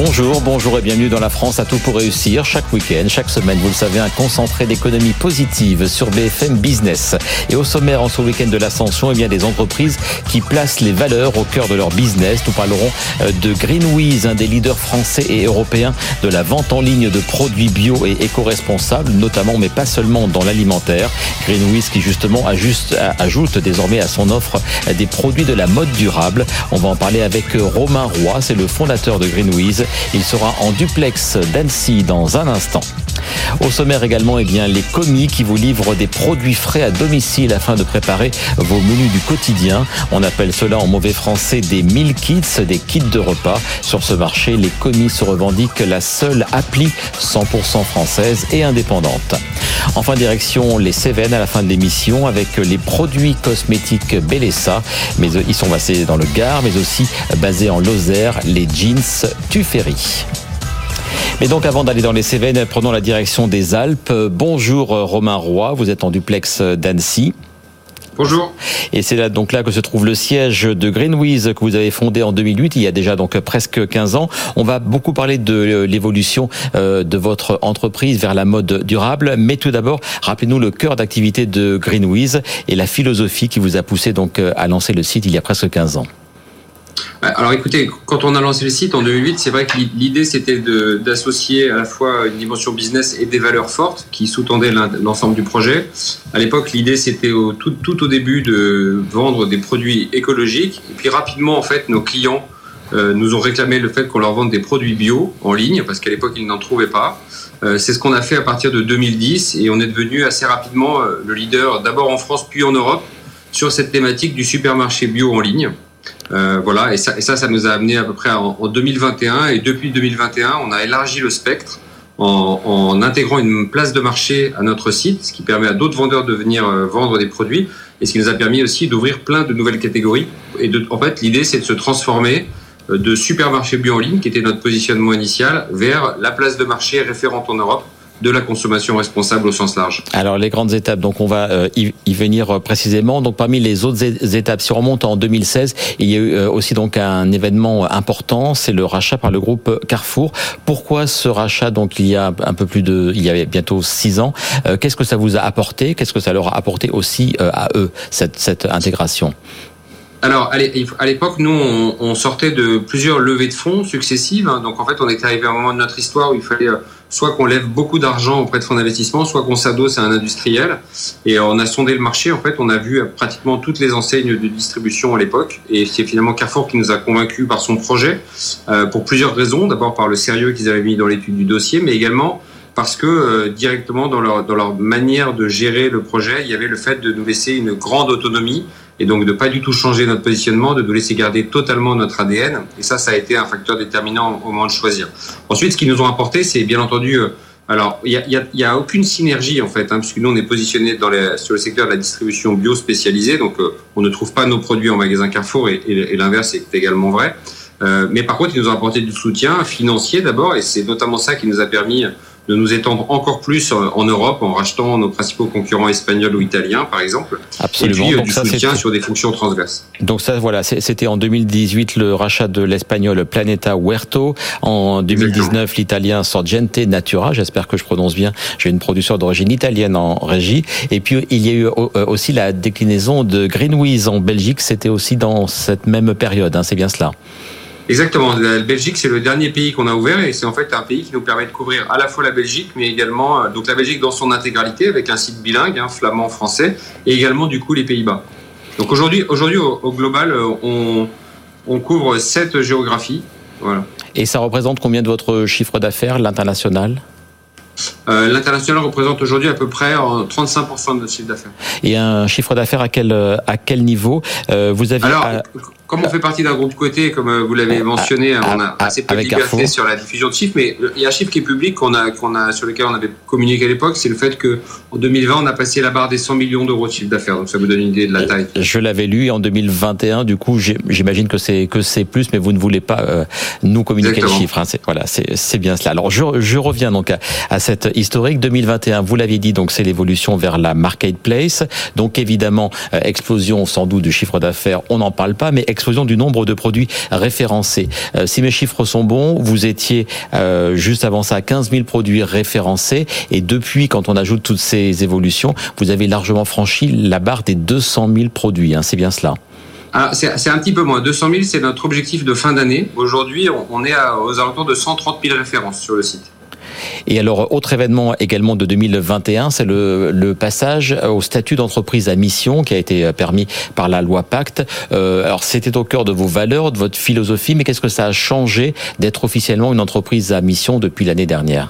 Bonjour, bonjour et bienvenue dans la France à tout pour réussir. Chaque week-end, chaque semaine, vous le savez, un concentré d'économie positive sur BFM Business. Et au sommaire, en ce week-end de l'ascension, eh bien, des entreprises qui placent les valeurs au cœur de leur business. Nous parlerons euh, de Greenwiz, un des leaders français et européens de la vente en ligne de produits bio et éco-responsables, notamment, mais pas seulement dans l'alimentaire. Greenwiz qui justement ajoute désormais à son offre des produits de la mode durable. On va en parler avec Romain Roy, c'est le fondateur de Greenwiz. Il sera en duplex d'Annecy dans un instant. Au sommaire également, eh bien, les commis qui vous livrent des produits frais à domicile afin de préparer vos menus du quotidien. On appelle cela en mauvais français des meal kits, des kits de repas. Sur ce marché, les commis se revendiquent la seule appli 100% française et indépendante. Enfin, direction les Cévennes à la fin de l'émission avec les produits cosmétiques Bellessa. Mais ils sont basés dans le Gard, mais aussi basés en Lozère, les jeans Mais donc avant d'aller dans les Cévennes, prenons la direction des Alpes. Bonjour Romain Roy, vous êtes en duplex d'Annecy. Bonjour. Et c'est là donc là que se trouve le siège de Greenwiz que vous avez fondé en 2008, il y a déjà donc presque 15 ans. On va beaucoup parler de l'évolution euh, de votre entreprise vers la mode durable, mais tout d'abord, rappelez-nous le cœur d'activité de Greenwiz et la philosophie qui vous a poussé donc à lancer le site il y a presque 15 ans. Alors écoutez, quand on a lancé le site en 2008, c'est vrai que l'idée c'était d'associer à la fois une dimension business et des valeurs fortes qui sous-tendaient l'ensemble du projet. À l'époque, l'idée c'était tout, tout, au début de vendre des produits écologiques. Et puis rapidement, en fait, nos clients euh, nous ont réclamé le fait qu'on leur vende des produits bio en ligne parce qu'à l'époque ils n'en trouvaient pas. Euh, c'est ce qu'on a fait à partir de 2010 et on est devenu assez rapidement euh, le leader d'abord en France puis en Europe sur cette thématique du supermarché bio en ligne. Euh, voilà, et ça, et ça, ça, nous a amené à peu près en, 2021. Et depuis 2021, on a élargi le spectre en, en, intégrant une place de marché à notre site, ce qui permet à d'autres vendeurs de venir euh, vendre des produits, et ce qui nous a permis aussi d'ouvrir plein de nouvelles catégories. Et de, en fait, l'idée, c'est de se transformer euh, de supermarché bio en ligne, qui était notre positionnement initial, vers la place de marché référente en Europe de la consommation responsable au sens large. Alors les grandes étapes, donc on va euh, y venir euh, précisément. Donc parmi les autres étapes, si on remonte en 2016, il y a eu euh, aussi donc un événement important, c'est le rachat par le groupe Carrefour. Pourquoi ce rachat? Donc il y a un peu plus de, il y avait bientôt six ans. Qu'est-ce que ça vous a apporté? Qu'est-ce que ça leur a apporté aussi à eux cette, cette intégration? Alors, à l'époque, nous, on, sortait de plusieurs levées de fonds successives. Hein. Donc, en fait, on était arrivé à un moment de notre histoire où il fallait soit qu'on lève beaucoup d'argent auprès de fonds d'investissement, soit qu'on s'adosse à un industriel. Et on a sondé le marché. En fait, on a vu pratiquement toutes les enseignes de distribution à l'époque. Et c'est finalement Carrefour qui nous a convaincus par son projet, euh, pour plusieurs raisons. D'abord par le sérieux qu'ils avaient mis dans l'étude du dossier, mais également parce que euh, directement dans leur, dans leur manière de gérer le projet, il y avait le fait de nous laisser une grande autonomie et donc de pas du tout changer notre positionnement, de nous laisser garder totalement notre ADN. Et ça, ça a été un facteur déterminant au moment de choisir. Ensuite, ce qu'ils nous ont apporté, c'est bien entendu, euh, alors il y a, y, a, aucune synergie en fait, hein, puisque nous on est positionné sur le secteur de la distribution bio spécialisée, donc euh, on ne trouve pas nos produits en magasin Carrefour et, l'inverse est également vrai. Mais par contre, ils nous ont apporté du soutien financier d'abord, et c'est notamment ça qui nous a permis de nous étendre encore plus en Europe en rachetant nos principaux concurrents espagnols ou italiens, par exemple. Absolument. Et puis, euh, du soutien sur des fonctions transverses. Donc ça, voilà, c'était en 2018 le rachat de l'espagnol Planeta Huerto. En 2019, l'italien Sorgente Natura. J'espère que je prononce bien. J'ai une producteur d'origine italienne en régie. Et puis, il y a eu euh, aussi la déclinaison de Greenwiz en Belgique. C'était aussi dans cette même période. Hein, c'est bien cela. Exactement. La Belgique, c'est le dernier pays qu'on a ouvert et c'est en fait un pays qui nous permet de couvrir à la fois la Belgique, mais également euh, donc la Belgique dans son intégralité avec un site bilingue, hein, flamand-français, et également du coup les Pays-Bas. Donc aujourd'hui, aujourd'hui au, global, euh, on, on couvre sept géographies. Voilà. Et ça représente combien de votre chiffre d'affaires, l'international? Euh, L'international représente aujourd'hui à peu près 35% de notre chiffre d'affaires. Et un chiffre d'affaires à quel, à quel niveau? Vous avez Alors, comme on fait partie d'un groupe côté, comme euh, vous l'avez mentionné, Ah, on a ah, assez peu de liberté sur la diffusion de chiffres, mais il y a un chiffre qui est public qu'on a, qu'on a, sur lequel on avait communiqué à l'époque, c'est le fait que en 2020, on a passé la barre des 100 millions d'euros de chiffre d'affaires. Donc ça vous donne une idée de la taille. Je l'avais lu et en 2021, du coup, j'imagine que c'est que c'est plus, mais vous ne voulez pas euh, nous communiquer Exactement. le chiffre. hein. C'est voilà, c'est c'est bien cela. Alors je, je reviens donc à, à cette historique 2021. Vous l'aviez dit, donc c'est l'évolution vers la marketplace. Donc évidemment, euh, explosion sans doute du chiffre d'affaires, on n'en parle pas, mais explosion du nombre de produits référencés. Euh, si mes chiffres sont bons, vous étiez euh, juste avant ça à 15 000 produits référencés, et depuis, quand on ajoute toutes ces évolutions, vous avez largement franchi la barre des 200 000 produits. hein. c'est bien cela. Alors, c'est un petit peu moins. 200 000, c'est notre objectif de fin d'année. Aujourd'hui, on, on est à- aux alentours de 130 000 références sur le site. Et alors, autre événement également de 2021, c'est le, passage au statut d'entreprise à mission qui a été permis par la loi Pacte. Euh, alors, c'était au cœur de vos valeurs, de votre philosophie, mais qu'est-ce que ça a changé d'être officiellement une entreprise à mission depuis l'année dernière?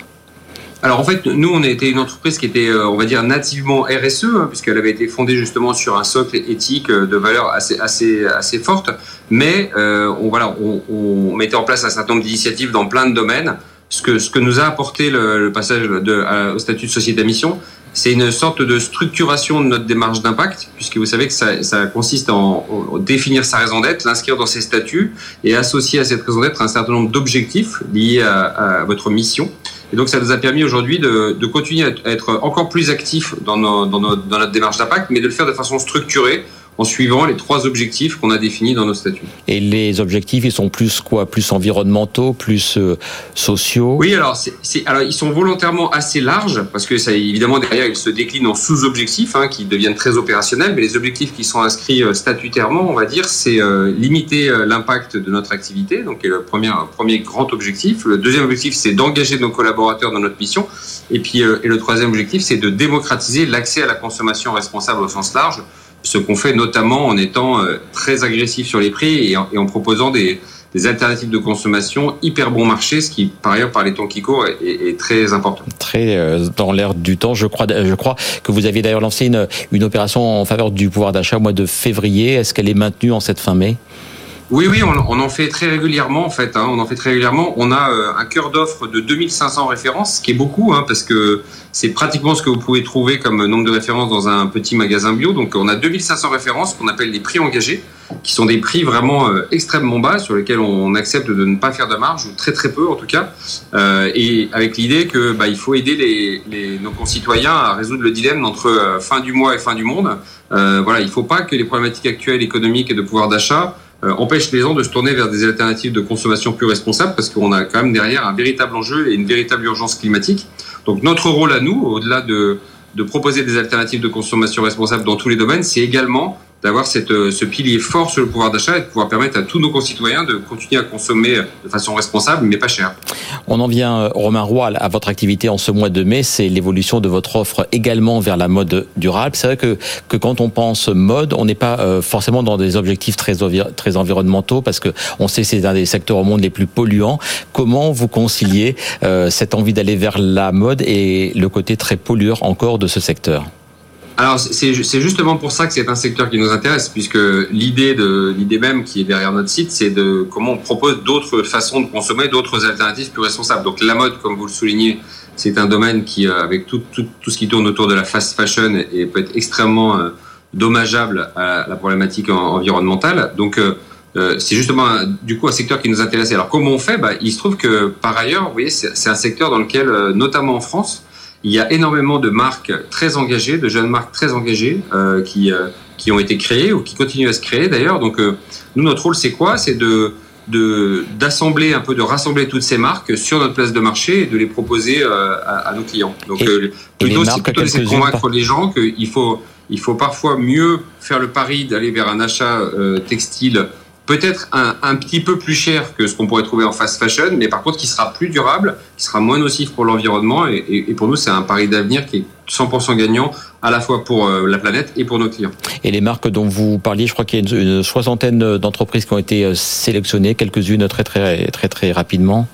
Alors en fait, nous, on a été une entreprise qui était, euh, on va dire, nativement RSE, hein, puisqu'elle avait été fondée justement sur un socle éthique euh, de valeurs assez, assez, assez forte. Mais on, voilà, on mettait en place un certain nombre d'initiatives dans plein de domaines. Ce que, ce que nous a apporté le, le passage de, au statut de société à mission, c'est une sorte de structuration de notre démarche d'impact, puisque vous savez que ça, ça consiste en, en définir sa raison d'être, l'inscrire dans ses statuts et associer à cette raison d'être un certain nombre d'objectifs liés à, à votre mission. Et donc, ça nous a permis aujourd'hui de, de continuer à être encore plus actifs dans, nos, dans, nos- dans notre démarche d'impact, mais de le faire de façon structurée en suivant les trois objectifs qu'on a définis dans nos statuts. Et les objectifs, ils sont plus quoi? Plus environnementaux, plus euh, sociaux? Oui, alors, ils sont volontairement assez larges parce que ça, évidemment derrière ils se déclinent en sous-objectifs hein, qui deviennent très opérationnels, mais les objectifs qui sont inscrits euh, statutairement, on va dire, c'est euh, limiter l'impact de notre activité, donc c'est le premier premier grand objectif. Le deuxième objectif, c'est d'engager nos collaborateurs dans notre mission, et puis euh, et le troisième objectif, c'est de démocratiser l'accès à la consommation responsable au sens large, ce qu'on fait notamment en étant euh, très agressif sur les prix et en, proposant des alternatives de consommation hyper bon marché, ce qui, par ailleurs, par les temps qui courent, est, très important. Très euh, dans l'air du temps. Je crois, je crois que vous aviez d'ailleurs lancé une opération en faveur du pouvoir d'achat au mois de février. Est-ce qu'elle est maintenue en cette fin mai? Oui, oui, on, on en fait très régulièrement, en fait. hein, on en fait très régulièrement. On a euh, un cœur d'offre de 2500 références, ce qui est beaucoup, hein, parce que c'est pratiquement ce que vous pouvez trouver comme nombre de références dans un petit magasin bio. Donc, on a 2500 références qu'on appelle les prix engagés, qui sont des prix vraiment euh, extrêmement bas, sur lesquels on accepte de ne pas faire de marge, ou très très peu en tout cas, Euh, et avec l'idée que bah, il faut aider les, les- nos concitoyens à résoudre le dilemme entre euh, fin du mois et fin du monde. Euh, voilà, il ne faut pas que les problématiques actuelles économiques et de pouvoir d'achat empêche les gens de se tourner vers des alternatives de consommation plus responsables parce qu'on a quand même derrière un véritable enjeu et une véritable urgence climatique. Donc notre rôle à nous, au-delà de, de proposer des alternatives de consommation responsable dans tous les domaines, c'est également d'avoir euh, ce pilier fort sur le pouvoir d'achat et de pouvoir permettre à tous nos concitoyens de continuer à consommer de façon responsable mais pas cher. On en vient, euh, Romain Roy, à votre activité en ce mois de mai, c'est l'évolution de votre offre également vers la mode durable. C'est vrai que, que quand on pense mode, on n'est pas euh, forcément dans des objectifs très, envi- très environnementaux parce que on sait que c'est un des secteurs au monde les plus polluants. Comment vous conciliez cette envie d'aller vers la mode et le côté très pollueur encore de ce secteur? Alors c'est justement pour ça que c'est un secteur qui nous intéresse, puisque l'idée de l'idée même qui est derrière notre site, c'est de comment on propose d'autres façons de consommer, d'autres alternatives plus responsables. Donc la mode, comme vous le soulignez, c'est un domaine qui, euh, avec tout, tout, tout ce qui tourne autour de la fast fashion, et peut être extrêmement euh, dommageable à la problématique en- environnementale. Donc euh, c'est justement du coup un secteur qui nous intéressait. Alors comment on fait? Bah, Il se trouve que par ailleurs, vous voyez, c'est un secteur dans lequel, notamment en France, il y a énormément de marques très engagées, de jeunes marques très engagées euh, qui, euh, qui ont été créées ou qui continuent à se créer d'ailleurs. Donc euh, nous, notre rôle, c'est quoi? C'est de de d'assembler un peu de rassembler toutes ces marques sur notre place de marché et de les proposer euh, à, à nos clients. Donc Et- euh, plutôt c'est plutôt de convaincre les gens qu'il faut il faut parfois mieux faire le pari d'aller vers un achat euh, textile peut-être un, un petit peu plus cher que ce qu'on pourrait trouver en fast fashion, mais par contre qui sera plus durable, qui sera moins nocif pour l'environnement. Et, et- et pour nous, c'est un pari d'avenir qui est 100% gagnant à la fois pour euh, la planète et pour nos clients. Et les marques dont vous parliez, je crois qu'il y a une, une soixantaine d'entreprises qui ont été euh, sélectionnées, quelques-unes très très très très rapidement.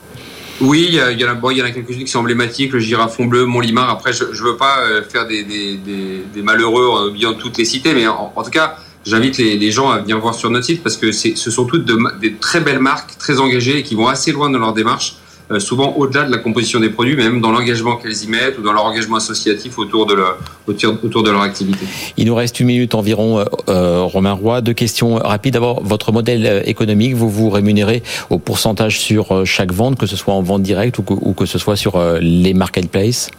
Oui, il y, en a, bon, a quelques-unes qui sont emblématiques, le girafon bleu, Montlimar. Après, je ne veux pas euh, faire des, des, des, des malheureux en oubliant toutes les cités, mais en, en tout cas, j'invite les, gens à venir voir sur notre site parce que ce sont toutes des très belles marques, très engagées et qui vont assez loin dans leur démarche. Euh, souvent au-delà de la composition des produits, même dans l'engagement qu'elles y mettent ou dans leur engagement associatif autour de leur, activité. Il nous reste une minute environ, euh, euh, Romain Roy. Deux questions rapides. D'abord, votre modèle économique, vous vous rémunérez au pourcentage sur chaque vente, que ce soit en vente directe ou que ce soit sur les marketplaces?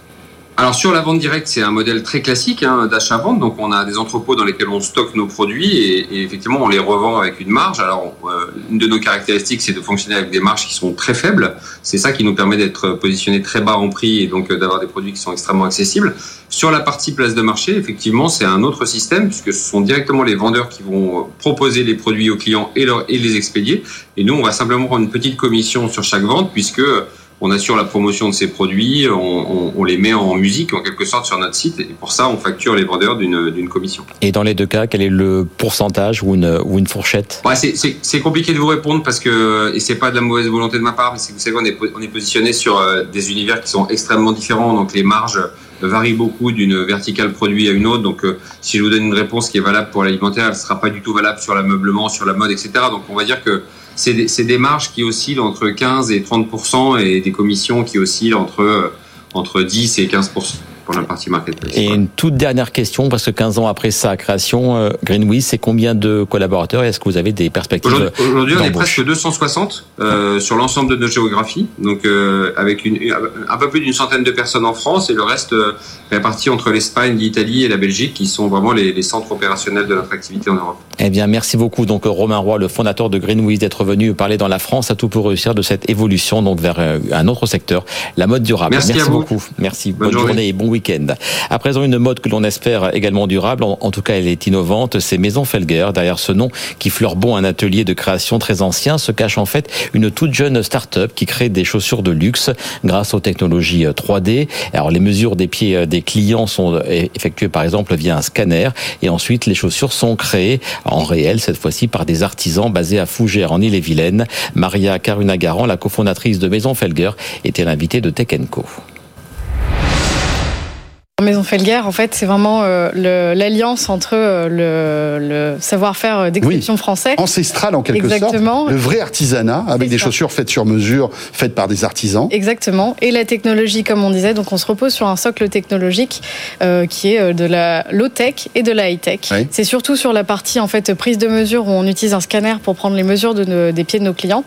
Alors sur la vente directe, c'est un modèle très classique hein, d'achat-vente. Donc on a des entrepôts dans lesquels on stocke nos produits et, effectivement on les revend avec une marge. Alors euh, une de nos caractéristiques, c'est de fonctionner avec des marges qui sont très faibles. C'est ça qui nous permet d'être positionné très bas en prix et donc euh, d'avoir des produits qui sont extrêmement accessibles. Sur la partie place de marché, effectivement, c'est un autre système puisque ce sont directement les vendeurs qui vont euh, proposer les produits aux clients et, leur, et les expédier. Et nous, on va simplement prendre une petite commission sur chaque vente puisque on assure la promotion de ces produits, on, les met en musique en quelque sorte sur notre site et pour ça on facture les vendeurs d'une commission. Et dans les deux cas, quel est le pourcentage ou une, ou une fourchette? C'est compliqué de vous répondre parce que, et c'est pas de la mauvaise volonté de ma part, mais vous savez, on est, on est positionné sur euh, des univers qui sont extrêmement différents, donc les marges varient beaucoup d'une verticale produit à une autre. Donc, euh, si je vous donne une réponse qui est valable pour l'alimentaire, elle ne sera pas du tout valable sur l'ameublement, sur la mode, etc. Donc, on va dire que c'est des, des, marges qui oscillent entre 15 et 30% et des commissions qui oscillent entre, entre 10 et 15 pour la partie marketplace. Et une toute dernière question, parce que 15 ans après sa création, euh, Greenwiz, c'est combien de collaborateurs et est-ce que vous avez des perspectives Aujourd'hui, on est presque 260 euh, sur l'ensemble de nos géographies, donc euh, avec une, un peu plus d'une centaine de personnes en France et le reste euh, réparti entre l'Espagne, l'Italie et la Belgique, qui sont vraiment les, les, centres opérationnels de notre activité en Europe. Eh bien, merci beaucoup, donc Romain Roy, le fondateur de Greenwiz, d'être venu parler dans la France à tout pour réussir de cette évolution donc vers un autre secteur, la mode durable. Merci, merci beaucoup. Merci. Bonne, journée. et bon week-end. À présent, une mode que l'on espère également durable, en, tout cas elle est innovante, c'est Maison Felger. Derrière ce nom qui fleure bon un atelier de création très ancien se cache en fait une toute jeune start-up qui crée des chaussures de luxe grâce aux technologies 3D. Euh, Alors les mesures des pieds euh, des clients sont euh, effectuées par exemple via un scanner et ensuite les chaussures sont créées en réel cette fois-ci par des artisans basés à Fougères en Ille-et-Vilaine. Maria Karuna-Garan, la cofondatrice de Maison Felger, était l'invitée de Tech Co. Maison Felger, en fait, c'est vraiment euh, l'alliance entre euh, le, savoir-faire euh, d'exception français. Ancestral en quelque Exactement. sorte. Le vrai artisanat, avec des chaussures faites sur mesure, faites par des artisans. Exactement. Et la technologie, comme on disait. Donc, on se repose sur un socle technologique qui est de la low-tech et de la high-tech. C'est surtout sur la partie, en fait, prise de mesure où on utilise un scanner pour prendre les mesures de des pieds de nos clients.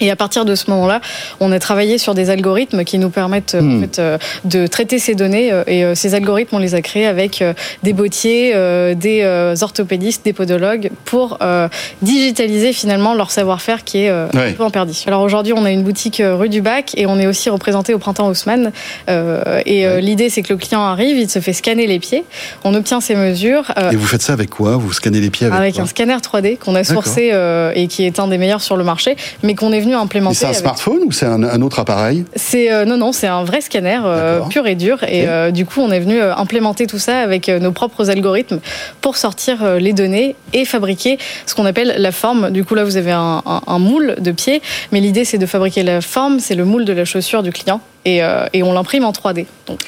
Et à partir de ce moment-là, on a travaillé sur des algorithmes qui nous permettent en hmm. fait, euh, de traiter ces données. Euh, et euh, ces algorithmes, on les a créés avec des bottiers, des orthopédistes, des podologues pour digitaliser finalement leur savoir-faire qui est un peu en perdition. Alors aujourd'hui, on a une boutique rue du Bac et on est aussi représenté au printemps Haussmann. et l'idée, c'est que le client arrive, il se fait scanner les pieds, on obtient ses mesures. et vous faites ça avec quoi? Vous scannez les pieds avec, avec un scanner 3D qu'on a sourcé et qui est un des meilleurs sur le marché, mais qu'on est c'est un smartphone ou c'est un, autre appareil C'est euh, non non, c'est un vrai scanner euh, pur et dur. Et euh, du coup, on est venu implémenter tout ça avec nos propres algorithmes pour sortir les données et fabriquer ce qu'on appelle la forme. Du coup, là, vous avez un, moule de pied, mais l'idée c'est de fabriquer la forme, c'est le moule de la chaussure du client, et, et on l'imprime en 3D.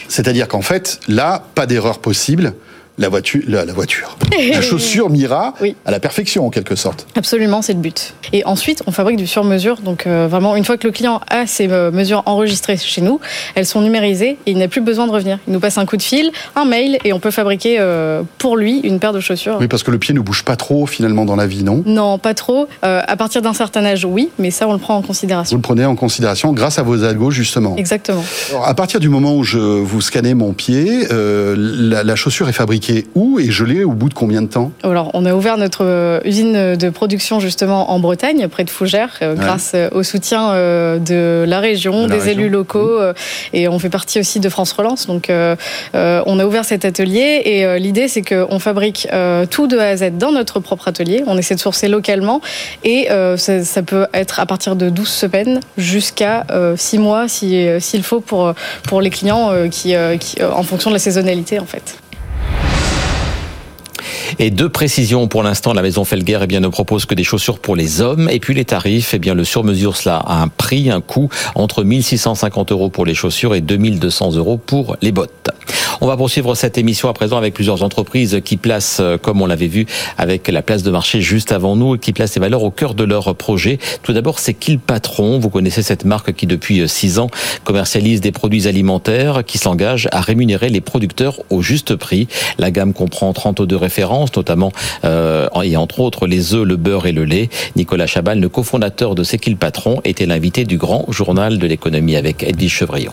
C'est-à-dire qu'en fait, là, pas d'erreur possible la voiture, la, voiture, la chaussure Mira à la perfection en quelque sorte. Absolument, c'est le but. Et ensuite, on fabrique du sur-mesure. Donc euh, vraiment, une fois que le client a ses euh, mesures enregistrées chez nous, elles sont numérisées et il n'a plus besoin de revenir. Il nous passe un coup de fil, un mail et on peut fabriquer euh, pour lui une paire de chaussures. Oui, parce que le pied ne bouge pas trop finalement dans la vie, non? Non, pas trop. à partir d'un certain âge, oui, mais ça, on le prend en considération. Vous le prenez en considération grâce à vos algos justement. Exactement. Alors, à partir du moment où je vous scannez mon pied, la, la chaussure est fabriquée où et je au bout de combien de temps? Alors, on a ouvert notre euh, usine de production justement en Bretagne, près de Fougères, euh, grâce euh, au soutien de la région, des élus locaux, mmh. et on fait partie aussi de France Relance. Donc, on a ouvert cet atelier et l'idée, c'est qu'on fabrique tout de A à Z dans notre propre atelier. On essaie de sourcer localement et ça, peut être à partir de 12 semaines jusqu'à 6 mois s'il si, faut pour, pour les clients qui, qui, en fonction de la saisonnalité en fait. Et deux précisions pour l'instant, la maison Felger eh bien, ne propose que des chaussures pour les hommes. Et puis les tarifs, eh bien, le sur-mesure, cela a un prix, un coût entre 1650 euros pour les chaussures et 2200 euros pour les bottes. On va poursuivre cette émission à présent avec plusieurs entreprises qui placent, euh, comme on l'avait vu avec la place de marché juste avant nous, qui placent les valeurs au cœur de leur projet. Tout d'abord, c'est Kill Patron. Vous connaissez cette marque qui, depuis euh, six ans, commercialise des produits alimentaires qui s'engagent à rémunérer les producteurs au juste prix. La gamme comprend 32 références, notamment euh, et entre autres les œufs, le beurre et le lait. Nicolas Chabal, le cofondateur de C'est Patron, était l'invité du grand journal de l'économie avec Edwige Chevrillon.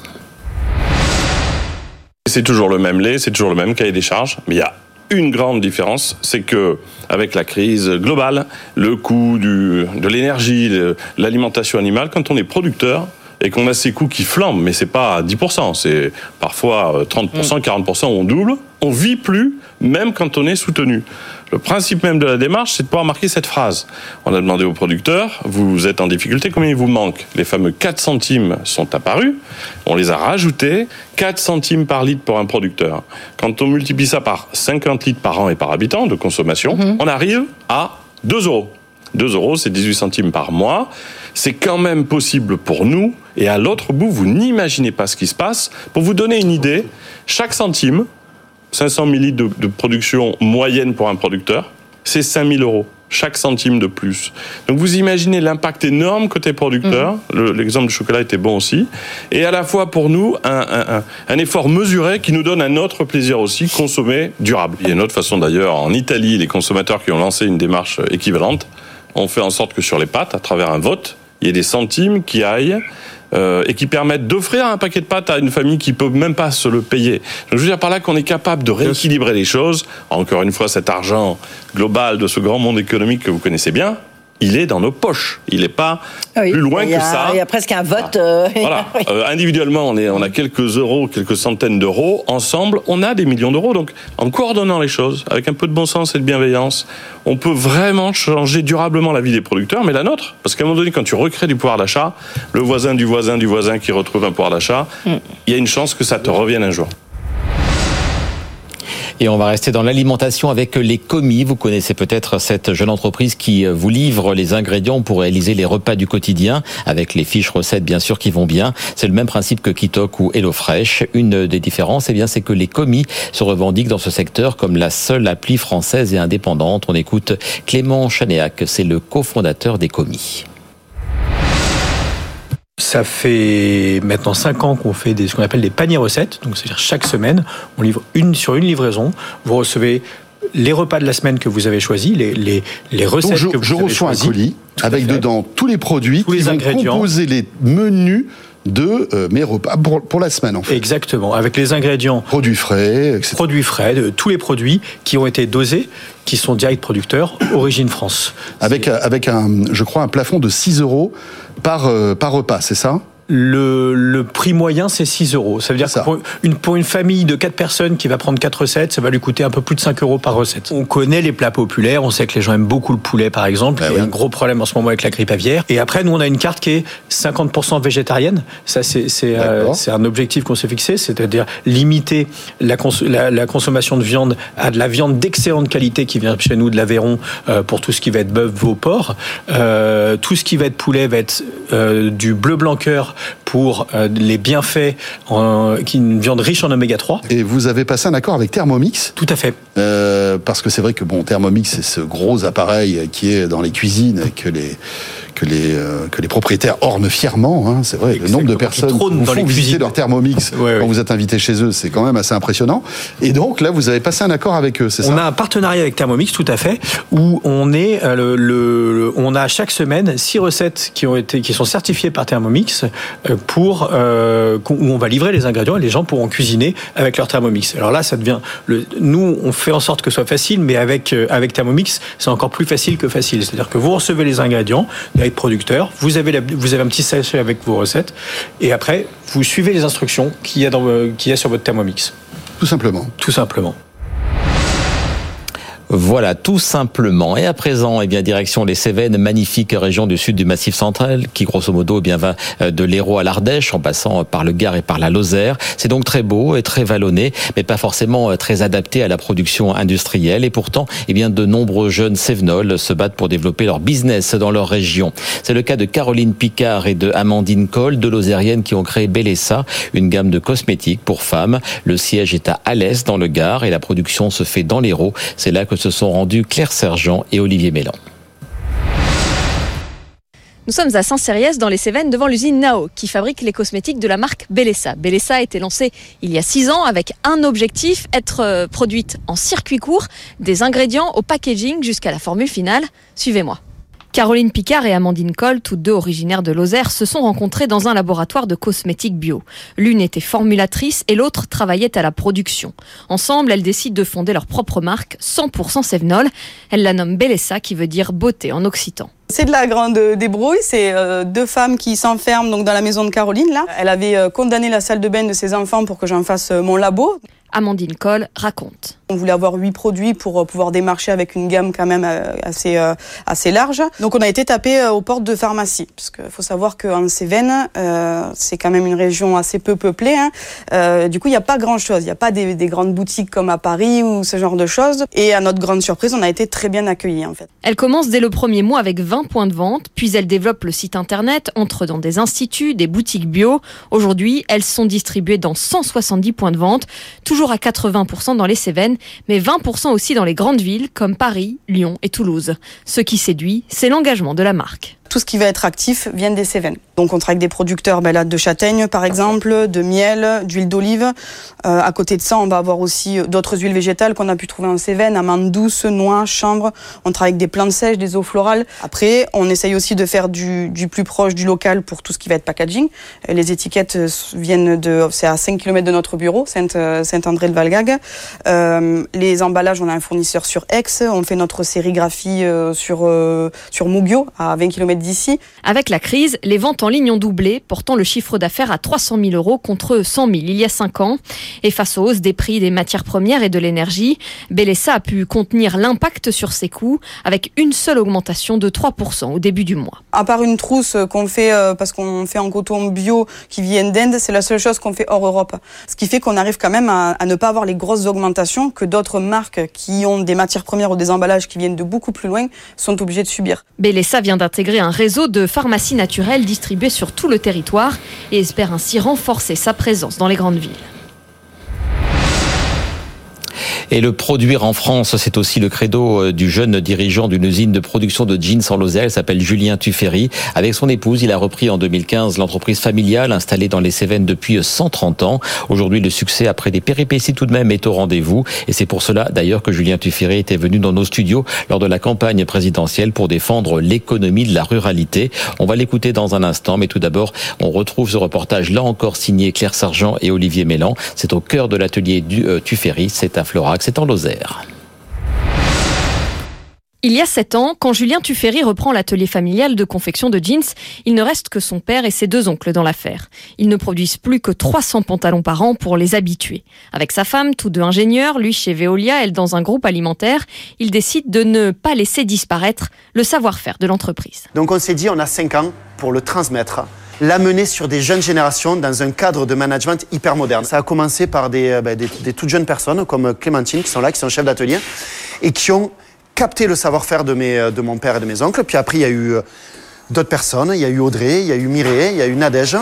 C'est toujours le même lait, c'est toujours le même cahier des charges, mais il y a une grande différence, c'est que avec la crise globale, le coût de l'énergie, l'alimentation animale, quand on est producteur et qu'on a ces coûts qui flambent, mais c'est pas 10%, c'est parfois 30%, 40%, on double, on vit plus, même quand on est soutenu. Le principe même de la démarche, c'est de pouvoir marquer cette phrase. On a demandé aux producteurs, vous êtes en difficulté, combien il vous manque? Les fameux 4 centimes sont apparus, on les a rajoutés, 4 centimes par litre pour un producteur. Quand on multiplie ça par 50 litres par an et par habitant de consommation, mhm. on arrive à 2 euros. 2 euros, c'est 18 centimes par mois. C'est quand même possible pour nous. Et à l'autre bout, vous n'imaginez pas ce qui se passe. Pour vous donner une idée, chaque centime, 500 millilitres de, de production moyenne pour un producteur, c'est 5000 euros chaque centime de plus. Donc vous imaginez l'impact énorme côté producteur. Mhm. L'exemple du chocolat était bon aussi. Et à la fois pour nous, un, un, effort mesuré qui nous donne un autre plaisir aussi, consommer durable. Il y a une autre façon d'ailleurs, en Italie, les consommateurs qui ont lancé une démarche équivalente ont fait en sorte que sur les pâtes, à travers un vote, il y ait des centimes qui aillent euh, et qui permettent d'offrir un paquet de pâtes à une famille qui peut même pas se le payer. je veux dire par là qu'on est capable de rééquilibrer les choses. Encore une fois, cet argent global de ce grand monde économique que vous connaissez bien, il est dans nos poches. Il n'est pas plus loin que ça. Il y a presque un vote. Euh, voilà. Euh, individuellement, on, est, on a quelques euros, quelques centaines d'euros. Ensemble, on a des millions d'euros. Donc, en coordonnant les choses, avec un peu de bon sens et de bienveillance, on peut vraiment changer durablement la vie des producteurs, mais la nôtre. Parce qu'à un moment donné, quand tu recrées du pouvoir d'achat, le voisin du voisin du voisin qui retrouve un pouvoir d'achat, mm. il y a une chance que ça te revienne un jour. Et on va rester dans l'alimentation avec les commis. Vous connaissez peut-être cette jeune entreprise qui vous livre les ingrédients pour réaliser les repas du quotidien avec les fiches recettes bien sûr qui vont bien. C'est le même principe que Kitok ou HelloFresh. Une des différences, eh bien, c'est que les commis se revendiquent dans ce secteur comme la seule appli française et indépendante. On écoute Clément Chanéac, c'est le cofondateur des commis. Ça fait maintenant 5 ans qu'on fait des, ce qu'on appelle des paniers recettes. Donc, c'est-à-dire chaque semaine, on livre une sur une livraison. Vous recevez les repas de la semaine que vous avez choisis, les, les, les recettes je, que vous je reçois un colis avec dedans tous les produits tous qui les vont ingrédients. composer les menus de euh, mes repas pour, la semaine en fait. Exactement, avec les ingrédients. Produits frais, etc. Produits frais, de, tous les produits qui ont été dosés, qui sont direct producteurs, origine France. Avec, avec un, je crois, un plafond de 6 euros par, euh, par repas, c'est ça? Le, le, prix moyen, c'est 6 euros. Ça veut dire que pour une, pour une famille de 4 personnes qui va prendre 4 recettes, ça va lui coûter un peu plus de 5 euros par recette. On connaît les plats populaires, on sait que les gens aiment beaucoup le poulet, par exemple. Bah Il y a un gros problème en ce moment avec la grippe aviaire. Et après, nous, on a une carte qui est 50% végétarienne. Ça, c'est euh, un objectif qu'on s'est fixé, c'est-à-dire limiter la, la, la, consommation de viande à de la viande d'excellente qualité qui vient chez nous de l'Aveyron euh, pour tout ce qui va être bœuf, veau, porc. Euh, tout ce qui va être poulet va être euh, du bleu blanc cœur pour euh, les bienfaits en, qui une viande riche en oméga 3. Et vous avez passé un accord avec Thermomix Tout à fait. Euh, parce que c'est vrai que bon, Thermomix, c'est ce gros appareil qui est dans les cuisines et que les que les, euh, que les propriétaires ornent fièrement. Hein, c'est vrai, le nombre de personnes qui font visiter cuisines. leur Thermomix quand vous êtes invité chez eux, c'est quand même assez impressionnant. Et donc là, vous avez passé un accord avec eux, c'est ça On a un partenariat avec Thermomix, tout à fait, où on est euh, le, on a chaque semaine six recettes qui ont été qui sont certifiées par Thermomix euh, pour où on va livrer les ingrédients et les gens pourront cuisiner avec leur Thermomix. Alors là, ça devient le, nous on fait en sorte que ce soit facile, mais avec avec Thermomix, c'est encore plus facile que facile. C'est-à-dire que vous recevez les ingrédients producteur, vous avez, vous avez un petit sachet avec vos recettes, et après, vous suivez les instructions qu'il y, a dans, qu'il y a sur votre Thermomix. Tout simplement. Tout simplement. Voilà, tout simplement. Et à présent, eh bien, direction les Cévennes, magnifique région du sud du Massif central, qui grosso modo eh bien va euh, de l'Hérault à l'Ardèche, en passant par le Gard et par la Lozère. C'est donc très beau et très vallonné, mais pas forcément euh, très adapté à la production industrielle. Et pourtant, eh bien, de nombreux jeunes Cévenols se battent pour développer leur business dans leur région. C'est le cas de Caroline Picard et de Amandine Cole, deux Lozériennes qui ont créé Bellessa, une gamme de cosmétiques pour femmes. Le siège est à Alès, dans le Gard, et la production se fait dans l'Hérault. C'est là que se sont rendus Claire Sergent et Olivier Mélan. Nous sommes à Saint-Cériès dans les Cévennes devant l'usine Nao qui fabrique les cosmétiques de la marque Bellessa. Bellessa a été lancée il y a six ans avec un objectif, être euh, produite en circuit court, des ingrédients au packaging jusqu'à la formule finale. Suivez-moi. Caroline Picard et Amandine Coll, toutes deux originaires de Lozère, se sont rencontrées dans un laboratoire de cosmétiques bio. L'une était formulatrice et l'autre travaillait à la production. Ensemble, elles décident de fonder leur propre marque 100% Sévenol. Elles la nomment Bellessa qui veut dire beauté en occitan. C'est de la grande débrouille. C'est euh, deux femmes qui s'enferment donc dans la maison de Caroline. Là, elle avait euh, condamné la salle de bain de ses enfants pour que j'en fasse euh, mon labo. Amandine Coll raconte. On voulait avoir huit produits pour euh, pouvoir démarcher avec une gamme quand même euh, assez euh, assez large. Donc on a été tapé aux portes de pharmacie parce qu'il faut savoir qu'en Cévennes euh, c'est quand même une région assez peu peuplée. Hein. Euh, du coup il n'y a pas grand chose. Il n'y a pas des, des, grandes boutiques comme à Paris ou ce genre de choses. Et à notre grande surprise on a été très bien accueillis en fait. Elle commence dès le premier mois avec 20 points de vente, puis elle développe le site internet, entre dans des instituts, des boutiques bio. Aujourd'hui elles sont distribuées dans 170 points de vente, toujours à 80% dans les Cévennes, mais 20% aussi dans les grandes villes comme Paris, Lyon et Toulouse. Ce qui séduit, c'est l'engagement de la marque tout ce qui va être actif vient des Cévennes. Donc on travaille avec des producteurs ben là, de châtaigne par exemple, de miel, d'huile d'olive. Euh, à côté de ça, on va avoir aussi d'autres huiles végétales qu'on a pu trouver en Cévennes, amandes douces, noix, chanvre. On travaille avec des plantes sèches, des eaux florales. Après, on essaye aussi de faire du, du plus proche du local pour tout ce qui va être packaging. Les étiquettes viennent de, c'est à 5 km de notre bureau, Saint-André-de-Valgag. Euh, les emballages, on a un fournisseur sur Aix. On fait notre sérigraphie euh, sur, euh, sur Mugio, à 20 km d'ici. Avec la crise, les ventes en ligne ont doublé, portant le chiffre d'affaires à 300 000 euros contre 100 000 il y a 5 ans. Et face aux hausses des prix des matières premières et de l'énergie, Bellessa a pu contenir l'impact sur ses coûts avec une seule augmentation de 3% au début du mois. À part une trousse qu'on fait euh, parce qu'on fait en coton bio qui vient d'Inde, c'est la seule chose qu'on fait hors Europe. Ce qui fait qu'on arrive quand même à, à ne pas avoir les grosses augmentations que d'autres marques qui ont des matières premières ou des emballages qui viennent de beaucoup plus loin sont obligées de subir. Bellessa vient d'intégrer un réseau de pharmacies naturelles distribuées sur tout le territoire et espère ainsi renforcer sa présence dans les grandes villes. Et le produire en France, c'est aussi le credo euh, du jeune dirigeant d'une usine de production de jeans en Lozère. Il s'appelle Julien Tuffery. Avec son épouse, il a repris en 2015 l'entreprise familiale installée dans les Cévennes depuis 130 ans. Aujourd'hui, le succès, après des péripéties tout de même, est au rendez-vous. Et c'est pour cela, d'ailleurs, que Julien Tuffery était venu dans nos studios lors de la campagne présidentielle pour défendre l'économie de la ruralité. On va l'écouter dans un instant, mais tout d'abord, on retrouve ce reportage, là encore signé Claire Sargent et Olivier Mélan. C'est au cœur de l'atelier du euh, Tuffery, c'est à Florac c'est en Lozère. Il y a sept ans, quand Julien Tuffery reprend l'atelier familial de confection de jeans, il ne reste que son père et ses deux oncles dans l'affaire. Ils ne produisent plus que 300 pantalons par an pour les habituer. Avec sa femme, tous deux ingénieurs, lui chez Veolia, elle dans un groupe alimentaire, il décide de ne pas laisser disparaître le savoir-faire de l'entreprise. Donc on s'est dit, on a cinq ans pour le transmettre l'amener sur des jeunes générations dans un cadre de management hyper moderne. Ça a commencé par des, ben, des, des toutes jeunes personnes comme Clémentine qui sont là, qui sont chefs d'atelier et qui ont capté le savoir-faire de, mes, de mon père et de mes oncles. Puis après, il y a eu d'autres personnes. Il y a eu Audrey, il y a eu Mireille, il y a eu Nadège.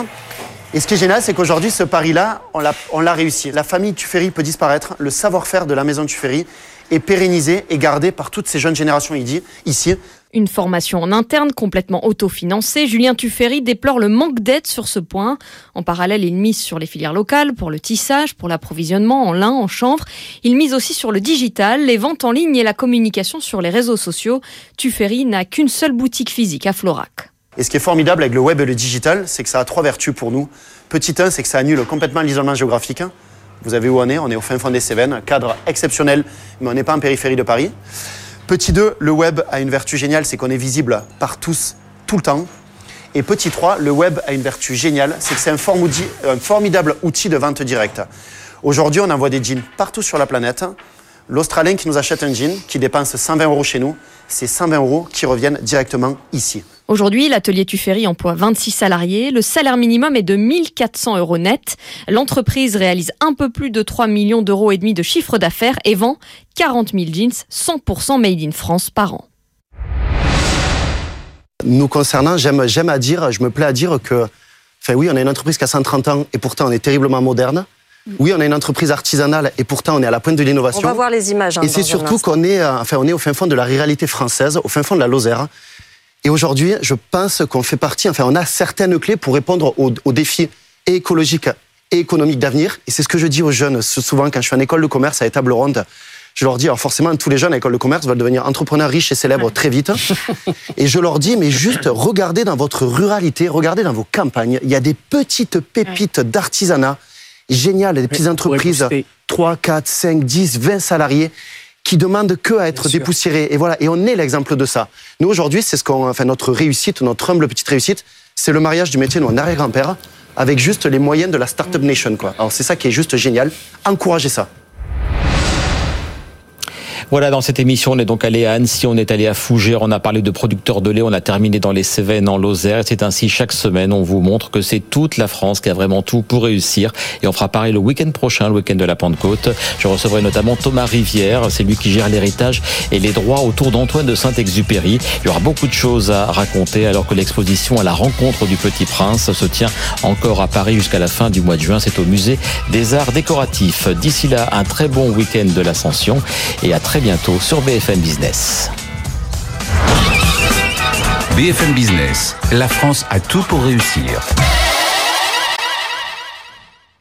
Et ce qui est génial, c'est qu'aujourd'hui, ce pari-là, on l'a réussi. La famille Tuffery peut disparaître, le savoir-faire de la maison Tuffery est pérennisé et gardé par toutes ces jeunes générations ici. Une formation en interne complètement autofinancée, Julien Tuffery déplore le manque d'aide sur ce point. En parallèle, il mise sur les filières locales pour le tissage, pour l'approvisionnement en lin, en chanvre. Il mise aussi sur le digital, les ventes en ligne et la communication sur les réseaux sociaux. Tuffery n'a qu'une seule boutique physique à Florac. Et ce qui est formidable avec le web et le digital, c'est que ça a trois vertus pour nous. Petit 1, c'est que ça annule complètement l'isolement géographique. Vous avez où on est? On est au fin fond des Cévennes, cadre exceptionnel, mais on n'est pas en périphérie de Paris. Petit 2, le web a une vertu géniale, c'est qu'on est visible par tous, tout le temps. Et petit 3, le web a une vertu géniale, c'est que c'est un, un, formidable outil de vente directe. Aujourd'hui, on envoie des jeans partout sur la planète. L'Australien qui nous achète un jean, qui dépense 120 euros chez nous, c'est 120 euros qui reviennent directement ici. Aujourd'hui, l'atelier Tuffery emploie 26 salariés. Le salaire minimum est de 1400 euros net. L'entreprise réalise un peu plus de 3 millions d'euros et demi de chiffre d'affaires et vend 40 000 jeans 100% made in France par an. Nous concernant, j'aime, à dire, je me plais à dire que, enfin oui, on a une entreprise qui a 130 ans et pourtant on est terriblement moderne. Oui, on a une entreprise artisanale et pourtant on est à la pointe de l'innovation. On va voir les images. Hein, et c'est surtout qu'on est, euh, enfin, on est au fin fond de la ruralité française, au fin fond de la Lozère. Et aujourd'hui, je pense qu'on fait partie, enfin, on a certaines clés pour répondre aux, défis écologiques et économiques d'avenir. Et c'est ce que je dis aux jeunes souvent quand je suis en école de commerce à table ronde. Je leur dis, alors forcément, tous les jeunes à l'école de commerce veulent devenir entrepreneurs riches et célèbres très vite. et je leur dis, mais juste regardez dans votre ruralité, regardez dans vos campagnes, il y a des petites pépites d'artisanat génial, des petites entreprises, 3, 4, 5, 10, 20 salariés qui demandent que à être dépoussiérés. Et voilà, et on est l'exemple de ça. Nous aujourd'hui, c'est ce qu'on, enfin notre réussite, notre humble petite réussite, c'est le mariage du métier de mon arrière-grand-père avec juste les moyens de la startup nation quoi. Alors c'est ça qui est juste génial. Encouragez ça. Voilà, dans cette émission, on est donc allé à Annecy, on est allé à Fougères, on a parlé de producteurs de lait, on a terminé dans les Cévennes, en Lozère. C'est ainsi chaque semaine, on vous montre que c'est toute la France qui a vraiment tout pour réussir. Et on fera pareil le week-end prochain, le week-end de la Pentecôte. Je recevrai notamment Thomas Rivière, c'est lui qui gère l'héritage et les droits autour d'Antoine de Saint-Exupéry. Il y aura beaucoup de choses à raconter alors que l'exposition à la rencontre du Petit Prince se tient encore à Paris jusqu'à la fin du mois de juin. C'est au musée des arts décoratifs. D'ici là, un très bon week-end de l'Ascension et à très bientôt sur BFM Business. BFM Business, la France a tout pour réussir.